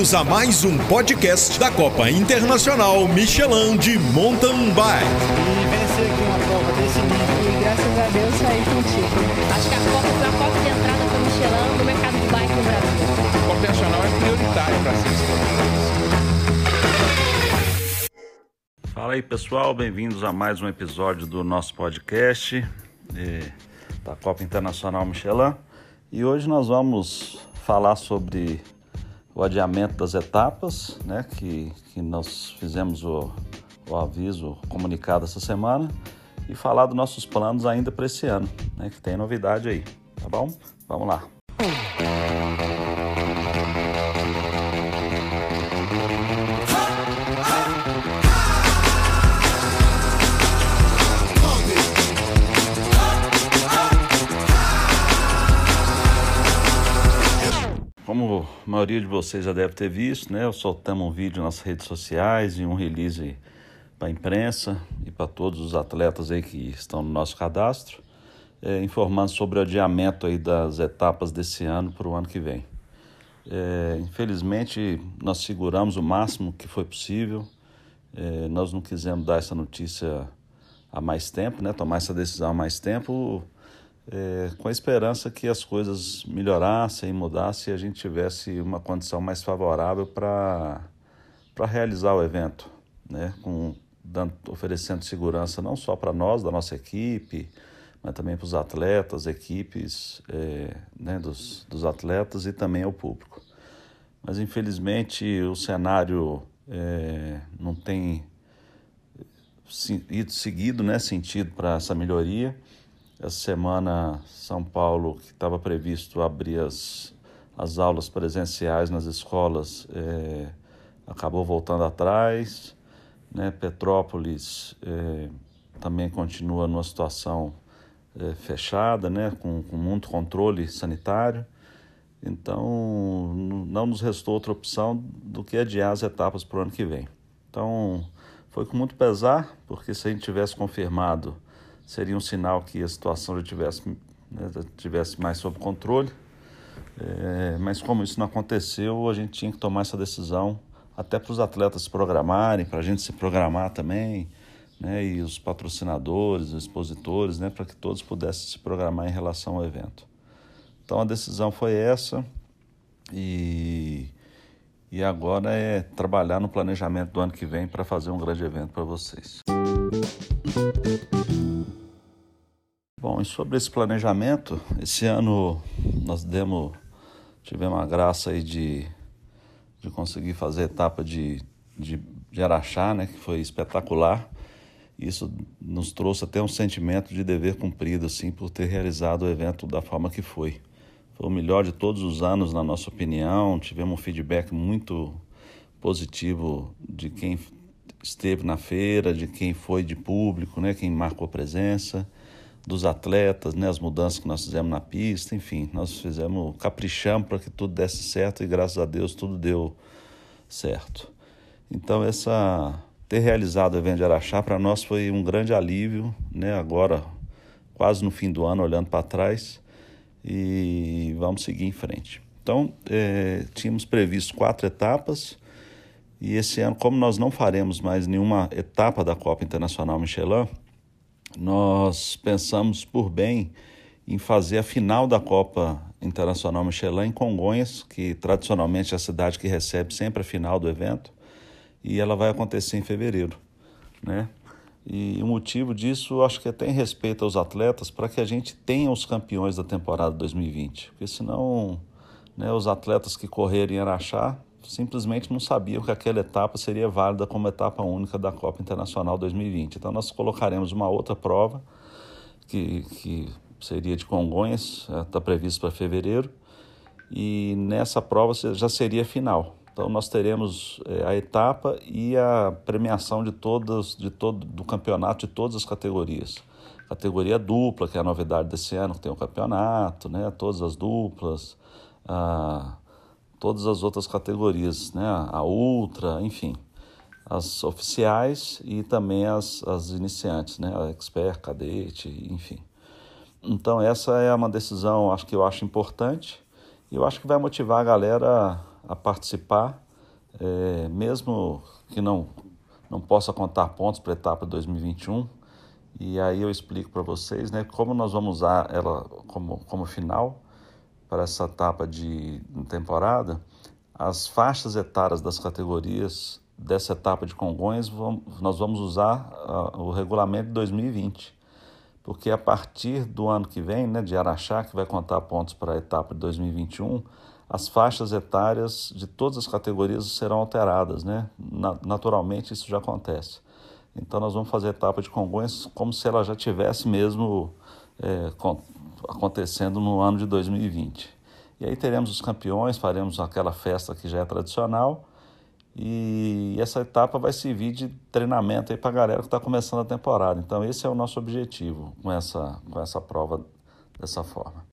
Bem-vindos a mais um podcast da Copa Internacional Michelin de Mountain Bike. E vencer aqui uma prova desse nível. E graças a Deus saí contigo. Acho que a Copa foi a porta de entrada para o Michelin no mercado de bike no Brasil. A Copa Internacional é prioritária para ser Fala aí pessoal, bem-vindos a mais um episódio do nosso podcast eh, da Copa Internacional Michelin. E hoje nós vamos falar sobre o adiamento das etapas, né, que, que nós fizemos o, o aviso comunicado essa semana, e falar dos nossos planos ainda para esse ano, né, que tem novidade aí, tá bom? Vamos lá. A maioria de vocês já deve ter visto, né, eu soltamos um vídeo nas redes sociais e um release para a imprensa e para todos os atletas aí que estão no nosso cadastro, é, informando sobre o adiamento aí das etapas desse ano para o ano que vem. É, infelizmente, nós seguramos o máximo que foi possível. É, nós não quisemos dar essa notícia há mais tempo, né, tomar essa decisão há mais tempo é, com a esperança que as coisas melhorassem mudassem e a gente tivesse uma condição mais favorável para realizar o evento, né? com, dando, oferecendo segurança não só para nós, da nossa equipe, mas também para os atletas, equipes é, né, dos, dos atletas e também ao público. Mas infelizmente o cenário é, não tem ido seguido né, sentido para essa melhoria. Essa semana, São Paulo, que estava previsto abrir as, as aulas presenciais nas escolas, é, acabou voltando atrás. Né? Petrópolis é, também continua numa situação é, fechada, né? com, com muito controle sanitário. Então, não nos restou outra opção do que adiar as etapas para o ano que vem. Então, foi com muito pesar, porque se a gente tivesse confirmado seria um sinal que a situação já tivesse, né, já tivesse mais sob controle. É, mas como isso não aconteceu, a gente tinha que tomar essa decisão até para os atletas se programarem, para a gente se programar também, né, e os patrocinadores, os expositores, né, para que todos pudessem se programar em relação ao evento. Então a decisão foi essa e, e agora é trabalhar no planejamento do ano que vem para fazer um grande evento para vocês. Bom, e sobre esse planejamento, esse ano nós demos, tivemos a graça aí de, de conseguir fazer a etapa de, de, de Araxá, né, que foi espetacular. Isso nos trouxe até um sentimento de dever cumprido, assim, por ter realizado o evento da forma que foi. Foi o melhor de todos os anos, na nossa opinião. Tivemos um feedback muito positivo de quem esteve na feira, de quem foi de público, né, quem marcou presença dos atletas, né, as mudanças que nós fizemos na pista, enfim, nós fizemos, caprichamos para que tudo desse certo e graças a Deus tudo deu certo. Então essa ter realizado o evento de Araxá para nós foi um grande alívio, né, agora quase no fim do ano olhando para trás e vamos seguir em frente. Então é, tínhamos previsto quatro etapas e esse ano, como nós não faremos mais nenhuma etapa da Copa Internacional Michelin, nós pensamos por bem em fazer a final da Copa Internacional Michelin em Congonhas, que tradicionalmente é a cidade que recebe sempre a final do evento, e ela vai acontecer em fevereiro, né? E o motivo disso, acho que é até em respeito aos atletas, para que a gente tenha os campeões da temporada 2020, porque senão, né, os atletas que correrem em Araxá simplesmente não sabiam que aquela etapa seria válida como etapa única da Copa Internacional 2020. Então nós colocaremos uma outra prova que, que seria de Congonhas, está é, previsto para fevereiro, e nessa prova já seria final. Então nós teremos é, a etapa e a premiação de todas, de todo do campeonato de todas as categorias. Categoria dupla, que é a novidade desse ano, que tem o campeonato, né? Todas as duplas. A todas as outras categorias, né? a ultra, enfim, as oficiais e também as, as iniciantes, né? a expert, cadete, enfim. Então essa é uma decisão, acho que eu acho importante e eu acho que vai motivar a galera a participar é, mesmo que não, não possa contar pontos para a etapa 2021, e aí eu explico para vocês né, como nós vamos usar ela como, como final para essa etapa de temporada, as faixas etárias das categorias dessa etapa de Congonhas, vamos, nós vamos usar uh, o regulamento de 2020 porque a partir do ano que vem, né, de Araxá, que vai contar pontos para a etapa de 2021, as faixas etárias de todas as categorias serão alteradas, né? Naturalmente isso já acontece. Então nós vamos fazer a etapa de Congonhas como se ela já tivesse mesmo é, acontecendo no ano de 2020. E aí teremos os campeões, faremos aquela festa que já é tradicional e essa etapa vai servir de treinamento para a galera que está começando a temporada. Então, esse é o nosso objetivo com essa, com essa prova dessa forma.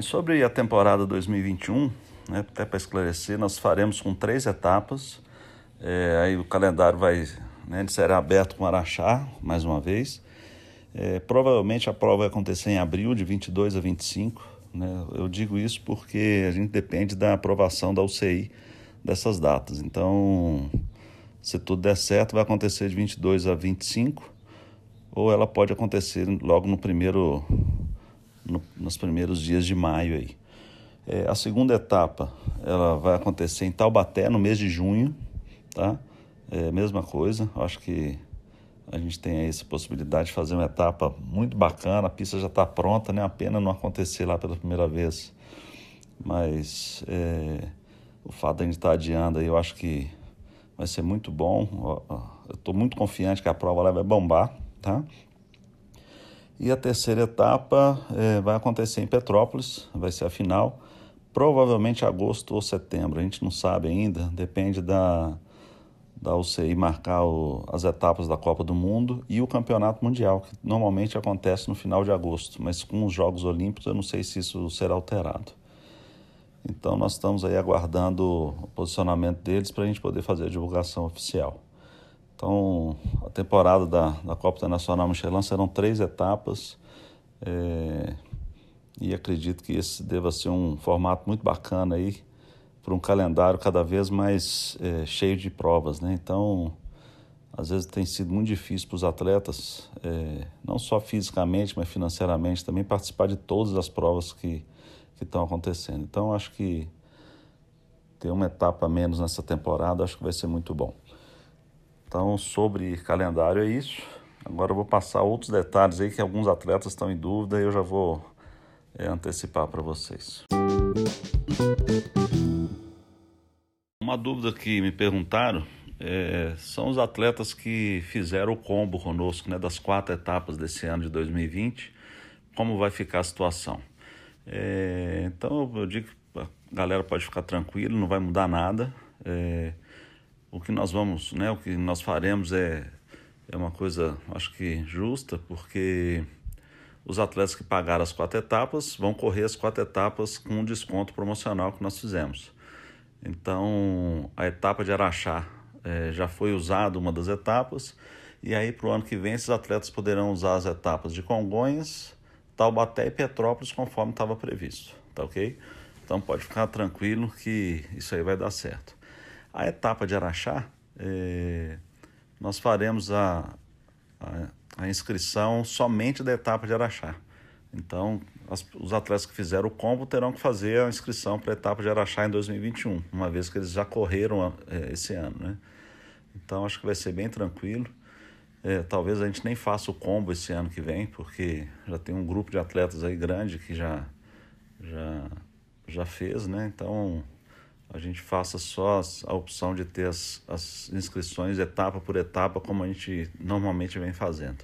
Sobre a temporada 2021, né, até para esclarecer, nós faremos com três etapas. É, aí o calendário vai né, será aberto com Araxá, mais uma vez. É, provavelmente a prova vai acontecer em abril, de 22 a 25 né? Eu digo isso porque a gente depende da aprovação da UCI dessas datas. Então, se tudo der certo, vai acontecer de 22 a 25, ou ela pode acontecer logo no primeiro, no, nos primeiros dias de maio aí. É, a segunda etapa, ela vai acontecer em Taubaté no mês de junho, tá? É mesma coisa, acho que a gente tem essa possibilidade de fazer uma etapa muito bacana, a pista já está pronta, né? A pena não acontecer lá pela primeira vez. Mas é, o fato de a gente estar tá adiando aí, eu acho que vai ser muito bom. Eu estou muito confiante que a prova lá vai bombar, tá? E a terceira etapa é, vai acontecer em Petrópolis, vai ser a final, provavelmente agosto ou setembro, a gente não sabe ainda, depende da da UCI marcar o, as etapas da Copa do Mundo e o Campeonato Mundial, que normalmente acontece no final de agosto, mas com os Jogos Olímpicos eu não sei se isso será alterado. Então nós estamos aí aguardando o posicionamento deles para a gente poder fazer a divulgação oficial. Então a temporada da, da Copa Internacional Michelin serão três etapas é, e acredito que esse deva ser um formato muito bacana aí para um calendário cada vez mais é, cheio de provas, né? Então, às vezes tem sido muito difícil para os atletas, é, não só fisicamente, mas financeiramente também participar de todas as provas que estão acontecendo. Então, acho que ter uma etapa menos nessa temporada, acho que vai ser muito bom. Então, sobre calendário é isso. Agora eu vou passar outros detalhes aí que alguns atletas estão em dúvida e eu já vou antecipar para vocês. Uma dúvida que me perguntaram é, são os atletas que fizeram o combo conosco, né, das quatro etapas desse ano de 2020, como vai ficar a situação. É, então eu digo que a galera pode ficar tranquilo, não vai mudar nada. É, o que nós vamos, né, o que nós faremos é, é uma coisa, acho que justa, porque os atletas que pagaram as quatro etapas vão correr as quatro etapas com um desconto promocional que nós fizemos. Então, a etapa de Araxá é, já foi usada uma das etapas, e aí para o ano que vem esses atletas poderão usar as etapas de Congonhas, Taubaté e Petrópolis conforme estava previsto, tá ok? Então pode ficar tranquilo que isso aí vai dar certo. A etapa de Araxá, é, nós faremos a, a a inscrição somente da etapa de Araxá. Então, as, os atletas que fizeram o combo terão que fazer a inscrição para a etapa de Araxá em 2021, uma vez que eles já correram é, esse ano, né? Então, acho que vai ser bem tranquilo. É, talvez a gente nem faça o combo esse ano que vem, porque já tem um grupo de atletas aí grande que já, já, já fez, né? Então, a gente faça só a opção de ter as, as inscrições etapa por etapa, como a gente normalmente vem fazendo.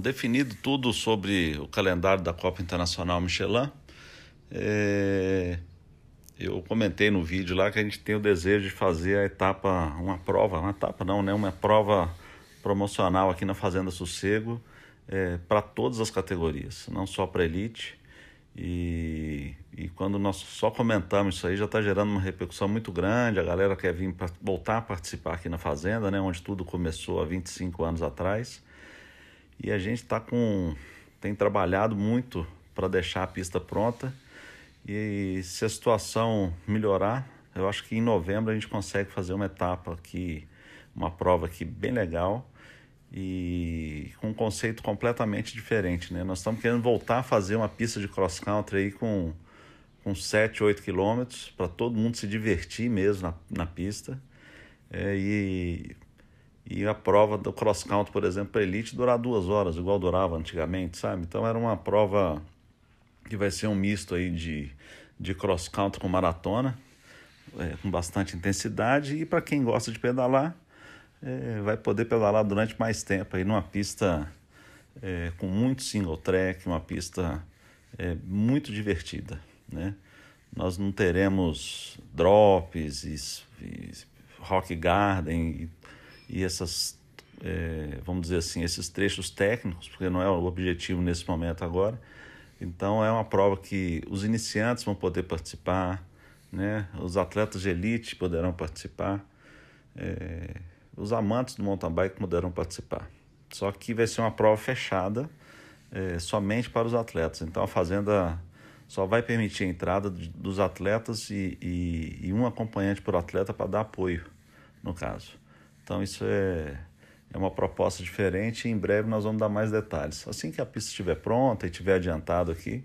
Definido tudo sobre o calendário da Copa Internacional Michelin, é... eu comentei no vídeo lá que a gente tem o desejo de fazer a etapa, uma prova, uma etapa não, né? Uma prova promocional aqui na Fazenda Sossego é, para todas as categorias, não só para elite. E, e quando nós só comentamos isso aí, já está gerando uma repercussão muito grande. A galera quer vir voltar a participar aqui na Fazenda, né, onde tudo começou há 25 anos atrás. E a gente está com. tem trabalhado muito para deixar a pista pronta. E se a situação melhorar, eu acho que em novembro a gente consegue fazer uma etapa aqui, uma prova aqui bem legal e com um conceito completamente diferente. Né? Nós estamos querendo voltar a fazer uma pista de cross country aí com, com 7, 8 quilômetros para todo mundo se divertir mesmo na, na pista. É, e, e a prova do cross country, por exemplo, para elite durar duas horas, igual durava antigamente, sabe? Então era uma prova que vai ser um misto aí de, de cross country com maratona, é, com bastante intensidade. E para quem gosta de pedalar, é, vai poder pedalar durante mais tempo aí numa pista é, com muito single track, uma pista é, muito divertida, né? Nós não teremos drops e, e rock garden e, e essas, é, vamos dizer assim, esses trechos técnicos, porque não é o objetivo nesse momento agora. Então é uma prova que os iniciantes vão poder participar, né? Os atletas de elite poderão participar. É, os amantes do mountain bike poderão participar. Só que vai ser uma prova fechada é, somente para os atletas. Então a Fazenda só vai permitir a entrada dos atletas e, e, e um acompanhante por atleta para dar apoio, no caso. Então isso é, é uma proposta diferente e em breve nós vamos dar mais detalhes. Assim que a pista estiver pronta e estiver adiantado aqui,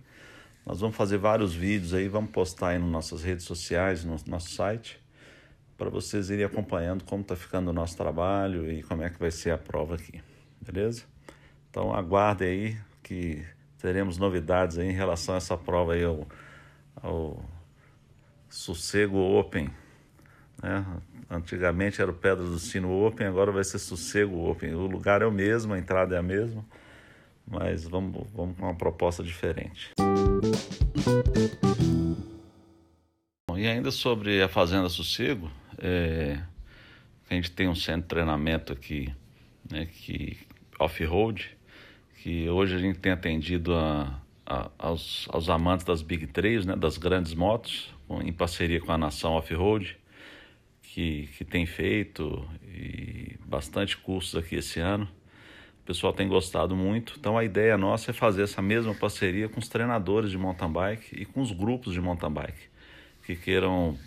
nós vamos fazer vários vídeos aí, vamos postar aí nas nossas redes sociais, no nosso site para vocês irem acompanhando como está ficando o nosso trabalho e como é que vai ser a prova aqui, beleza? Então aguardem aí que teremos novidades aí em relação a essa prova aí ao, ao Sossego Open, né? Antigamente era o Pedra do Sino Open, agora vai ser Sossego Open. O lugar é o mesmo, a entrada é a mesma, mas vamos, vamos com uma proposta diferente. E ainda sobre a Fazenda Sossego, é, a gente tem um centro de treinamento aqui, né, que off-road, que hoje a gente tem atendido a, a, aos, aos amantes das Big Trails, né, das grandes motos, em parceria com a Nação Off-Road, que, que tem feito e bastante cursos aqui esse ano. O pessoal tem gostado muito. Então a ideia nossa é fazer essa mesma parceria com os treinadores de mountain bike e com os grupos de mountain bike que queiram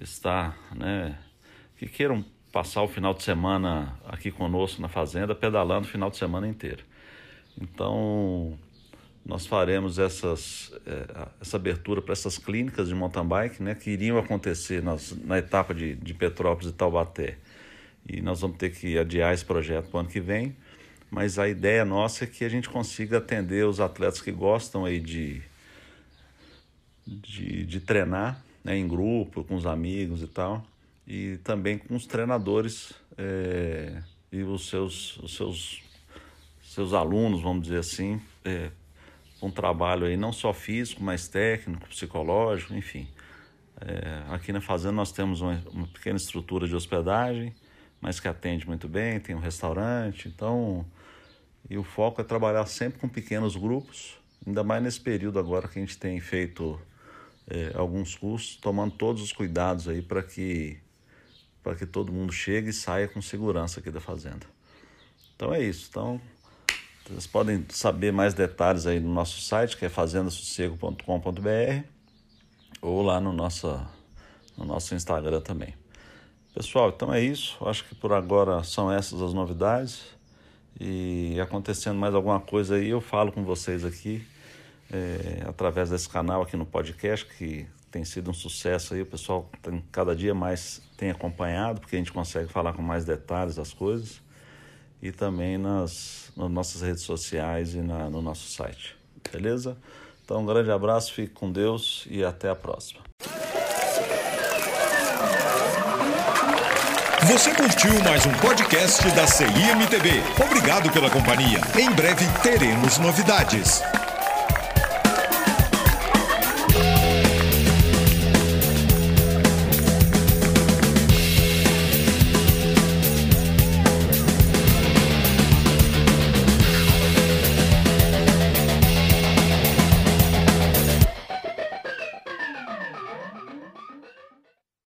estar, né, que queiram passar o final de semana aqui conosco na fazenda, pedalando o final de semana inteiro. Então, nós faremos essas, é, essa abertura para essas clínicas de mountain bike, né, que iriam acontecer nas, na etapa de, de Petrópolis e Taubaté. E nós vamos ter que adiar esse projeto para o ano que vem, mas a ideia nossa é que a gente consiga atender os atletas que gostam aí de, de, de treinar né, em grupo, com os amigos e tal, e também com os treinadores é, e os seus, os seus, seus alunos, vamos dizer assim, é, um trabalho aí não só físico, mas técnico, psicológico, enfim. É, aqui na fazenda nós temos uma, uma, pequena estrutura de hospedagem, mas que atende muito bem, tem um restaurante, então e o foco é trabalhar sempre com pequenos grupos, ainda mais nesse período agora que a gente tem feito é, alguns cursos, tomando todos os cuidados aí para que para que todo mundo chegue e saia com segurança aqui da fazenda. Então é isso. Então vocês podem saber mais detalhes aí no nosso site, que é fazendasossego.com.br ou lá no nosso, no nosso Instagram também. Pessoal, então é isso. Acho que por agora são essas as novidades. E acontecendo mais alguma coisa aí, eu falo com vocês aqui é, através desse canal aqui no podcast, que tem sido um sucesso aí, o pessoal tem, cada dia mais tem acompanhado, porque a gente consegue falar com mais detalhes das coisas, e também nas, nas nossas redes sociais e na, no nosso site. Beleza? Então, um grande abraço, fique com Deus e até a próxima. Você curtiu mais um podcast da CIMTV. Obrigado pela companhia. Em breve teremos novidades.